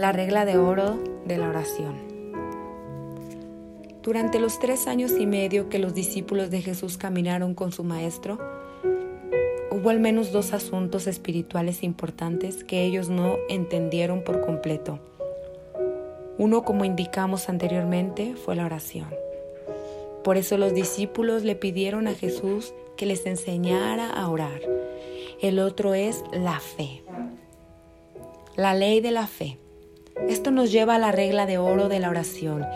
La regla de oro de la oración. Durante los tres años y medio que los discípulos de Jesús caminaron con su Maestro, hubo al menos dos asuntos espirituales importantes que ellos no entendieron por completo. Uno, como indicamos anteriormente, fue la oración. Por eso los discípulos le pidieron a Jesús que les enseñara a orar. El otro es la fe. La ley de la fe. Esto nos lleva a la regla de oro de la oración,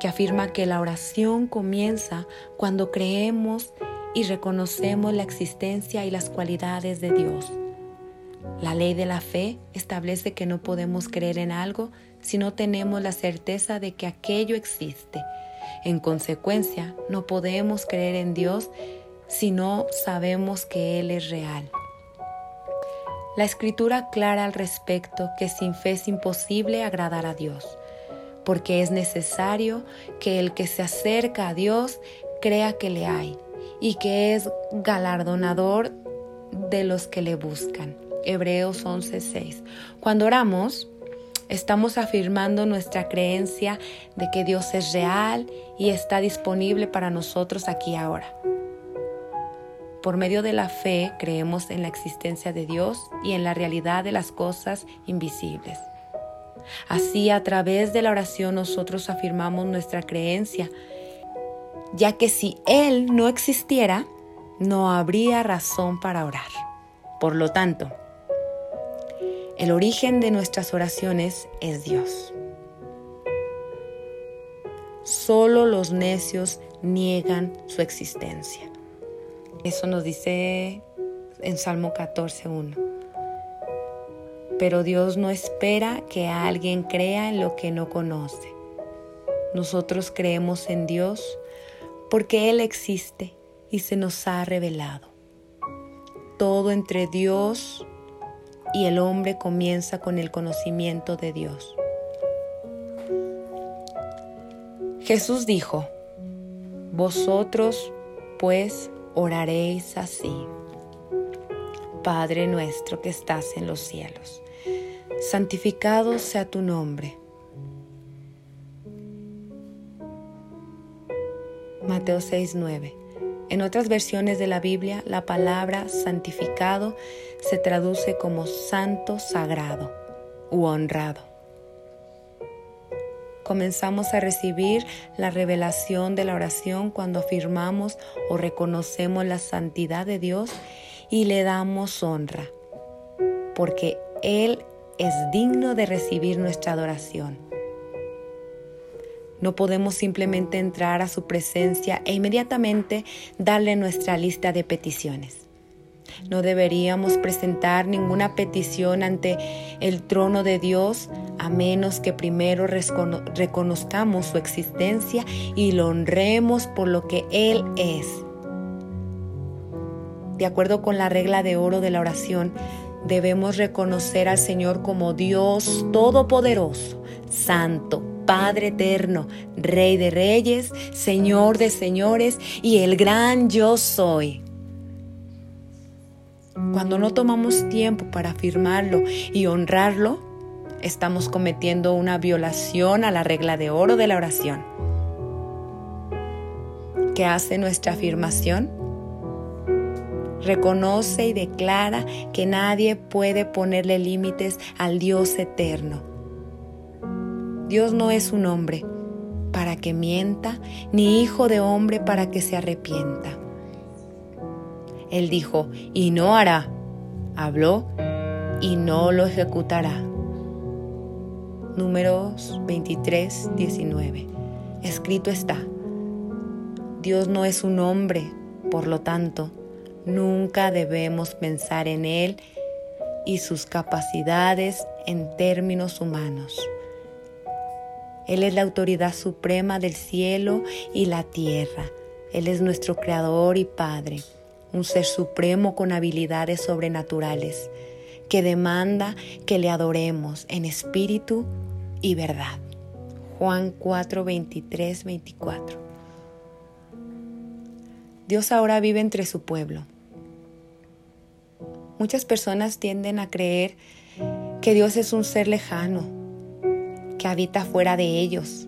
que afirma que la oración comienza cuando creemos y reconocemos la existencia y las cualidades de Dios. La ley de la fe establece que no podemos creer en algo si no tenemos la certeza de que aquello existe. En consecuencia, no podemos creer en Dios si no sabemos que Él es real. La escritura aclara al respecto que sin fe es imposible agradar a Dios, porque es necesario que el que se acerca a Dios crea que le hay y que es galardonador de los que le buscan. Hebreos 11:6. Cuando oramos, estamos afirmando nuestra creencia de que Dios es real y está disponible para nosotros aquí ahora. Por medio de la fe creemos en la existencia de Dios y en la realidad de las cosas invisibles. Así a través de la oración nosotros afirmamos nuestra creencia, ya que si Él no existiera, no habría razón para orar. Por lo tanto, el origen de nuestras oraciones es Dios. Solo los necios niegan su existencia. Eso nos dice en Salmo 14.1. Pero Dios no espera que alguien crea en lo que no conoce. Nosotros creemos en Dios porque Él existe y se nos ha revelado. Todo entre Dios y el hombre comienza con el conocimiento de Dios. Jesús dijo, Vosotros, pues, oraréis así. Padre nuestro que estás en los cielos, santificado sea tu nombre. Mateo 6:9. En otras versiones de la Biblia, la palabra santificado se traduce como santo, sagrado u honrado comenzamos a recibir la revelación de la oración cuando afirmamos o reconocemos la santidad de Dios y le damos honra, porque Él es digno de recibir nuestra adoración. No podemos simplemente entrar a su presencia e inmediatamente darle nuestra lista de peticiones. No deberíamos presentar ninguna petición ante el trono de Dios a menos que primero reconozcamos su existencia y lo honremos por lo que Él es. De acuerdo con la regla de oro de la oración, debemos reconocer al Señor como Dios Todopoderoso, Santo, Padre Eterno, Rey de Reyes, Señor de Señores y el gran yo soy. Cuando no tomamos tiempo para afirmarlo y honrarlo, estamos cometiendo una violación a la regla de oro de la oración. ¿Qué hace nuestra afirmación? Reconoce y declara que nadie puede ponerle límites al Dios eterno. Dios no es un hombre para que mienta, ni hijo de hombre para que se arrepienta. Él dijo, y no hará. Habló y no lo ejecutará. Números 23, 19. Escrito está, Dios no es un hombre, por lo tanto, nunca debemos pensar en Él y sus capacidades en términos humanos. Él es la autoridad suprema del cielo y la tierra. Él es nuestro Creador y Padre un ser supremo con habilidades sobrenaturales, que demanda que le adoremos en espíritu y verdad. Juan 4, 23, 24. Dios ahora vive entre su pueblo. Muchas personas tienden a creer que Dios es un ser lejano, que habita fuera de ellos.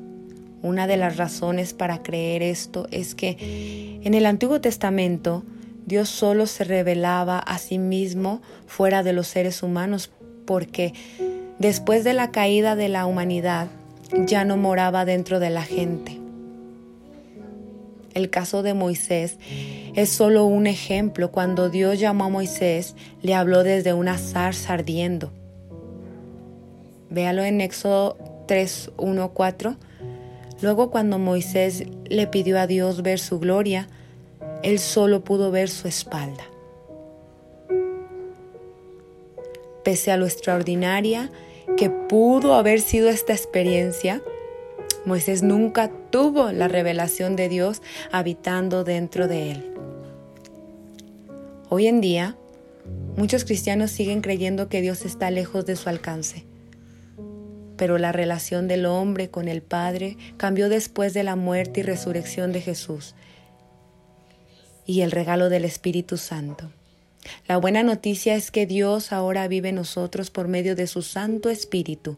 Una de las razones para creer esto es que en el Antiguo Testamento Dios solo se revelaba a sí mismo fuera de los seres humanos porque después de la caída de la humanidad ya no moraba dentro de la gente. El caso de Moisés es solo un ejemplo. Cuando Dios llamó a Moisés, le habló desde una zarza ardiendo. Véalo en Éxodo 3, 1, 4. Luego cuando Moisés le pidió a Dios ver su gloria, él solo pudo ver su espalda. Pese a lo extraordinaria que pudo haber sido esta experiencia, Moisés nunca tuvo la revelación de Dios habitando dentro de él. Hoy en día, muchos cristianos siguen creyendo que Dios está lejos de su alcance. Pero la relación del hombre con el Padre cambió después de la muerte y resurrección de Jesús y el regalo del Espíritu Santo. La buena noticia es que Dios ahora vive en nosotros por medio de su Santo Espíritu.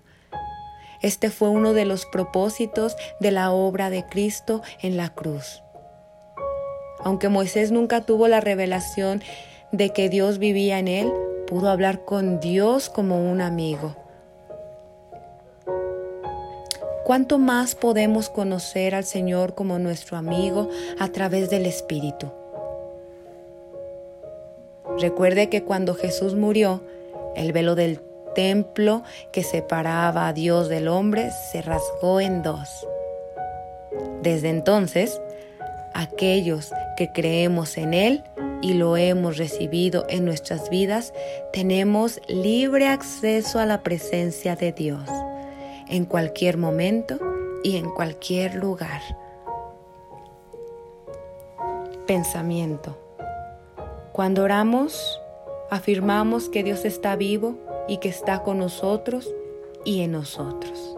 Este fue uno de los propósitos de la obra de Cristo en la cruz. Aunque Moisés nunca tuvo la revelación de que Dios vivía en él, pudo hablar con Dios como un amigo. ¿Cuánto más podemos conocer al Señor como nuestro amigo a través del Espíritu? Recuerde que cuando Jesús murió, el velo del templo que separaba a Dios del hombre se rasgó en dos. Desde entonces, aquellos que creemos en Él y lo hemos recibido en nuestras vidas, tenemos libre acceso a la presencia de Dios en cualquier momento y en cualquier lugar. Pensamiento. Cuando oramos, afirmamos que Dios está vivo y que está con nosotros y en nosotros.